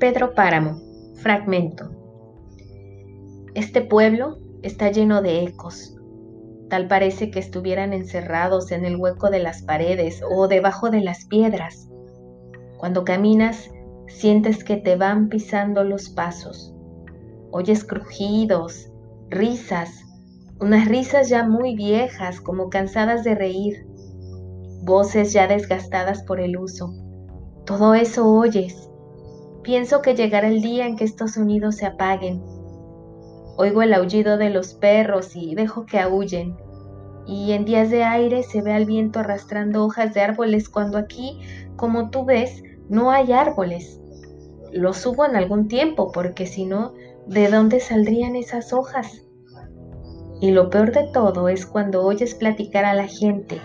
Pedro Páramo, fragmento. Este pueblo está lleno de ecos. Tal parece que estuvieran encerrados en el hueco de las paredes o debajo de las piedras. Cuando caminas, sientes que te van pisando los pasos. Oyes crujidos, risas, unas risas ya muy viejas, como cansadas de reír, voces ya desgastadas por el uso. Todo eso oyes Pienso que llegará el día en que estos sonidos se apaguen. Oigo el aullido de los perros y dejo que aúllen. Y en días de aire se ve al viento arrastrando hojas de árboles cuando aquí, como tú ves, no hay árboles. Los subo en algún tiempo porque si no, ¿de dónde saldrían esas hojas? Y lo peor de todo es cuando oyes platicar a la gente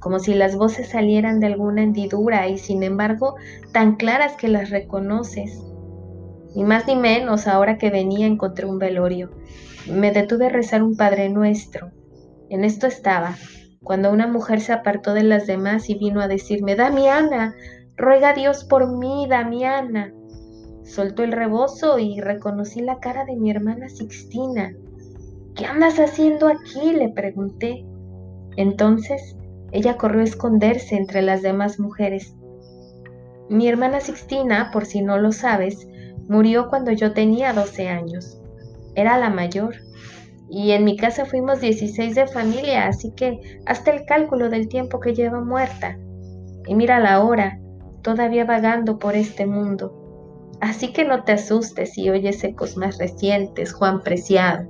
como si las voces salieran de alguna hendidura y sin embargo tan claras que las reconoces. Ni más ni menos ahora que venía encontré un velorio. Me detuve a rezar un Padre Nuestro. En esto estaba, cuando una mujer se apartó de las demás y vino a decirme, Damiana, ruega a Dios por mí, Damiana. Soltó el rebozo y reconocí la cara de mi hermana Sixtina. ¿Qué andas haciendo aquí? le pregunté. Entonces ella corrió a esconderse entre las demás mujeres. Mi hermana Sixtina, por si no lo sabes, murió cuando yo tenía 12 años. Era la mayor. Y en mi casa fuimos 16 de familia, así que hasta el cálculo del tiempo que lleva muerta. Y mira la hora, todavía vagando por este mundo. Así que no te asustes si oyes ecos más recientes, Juan Preciado.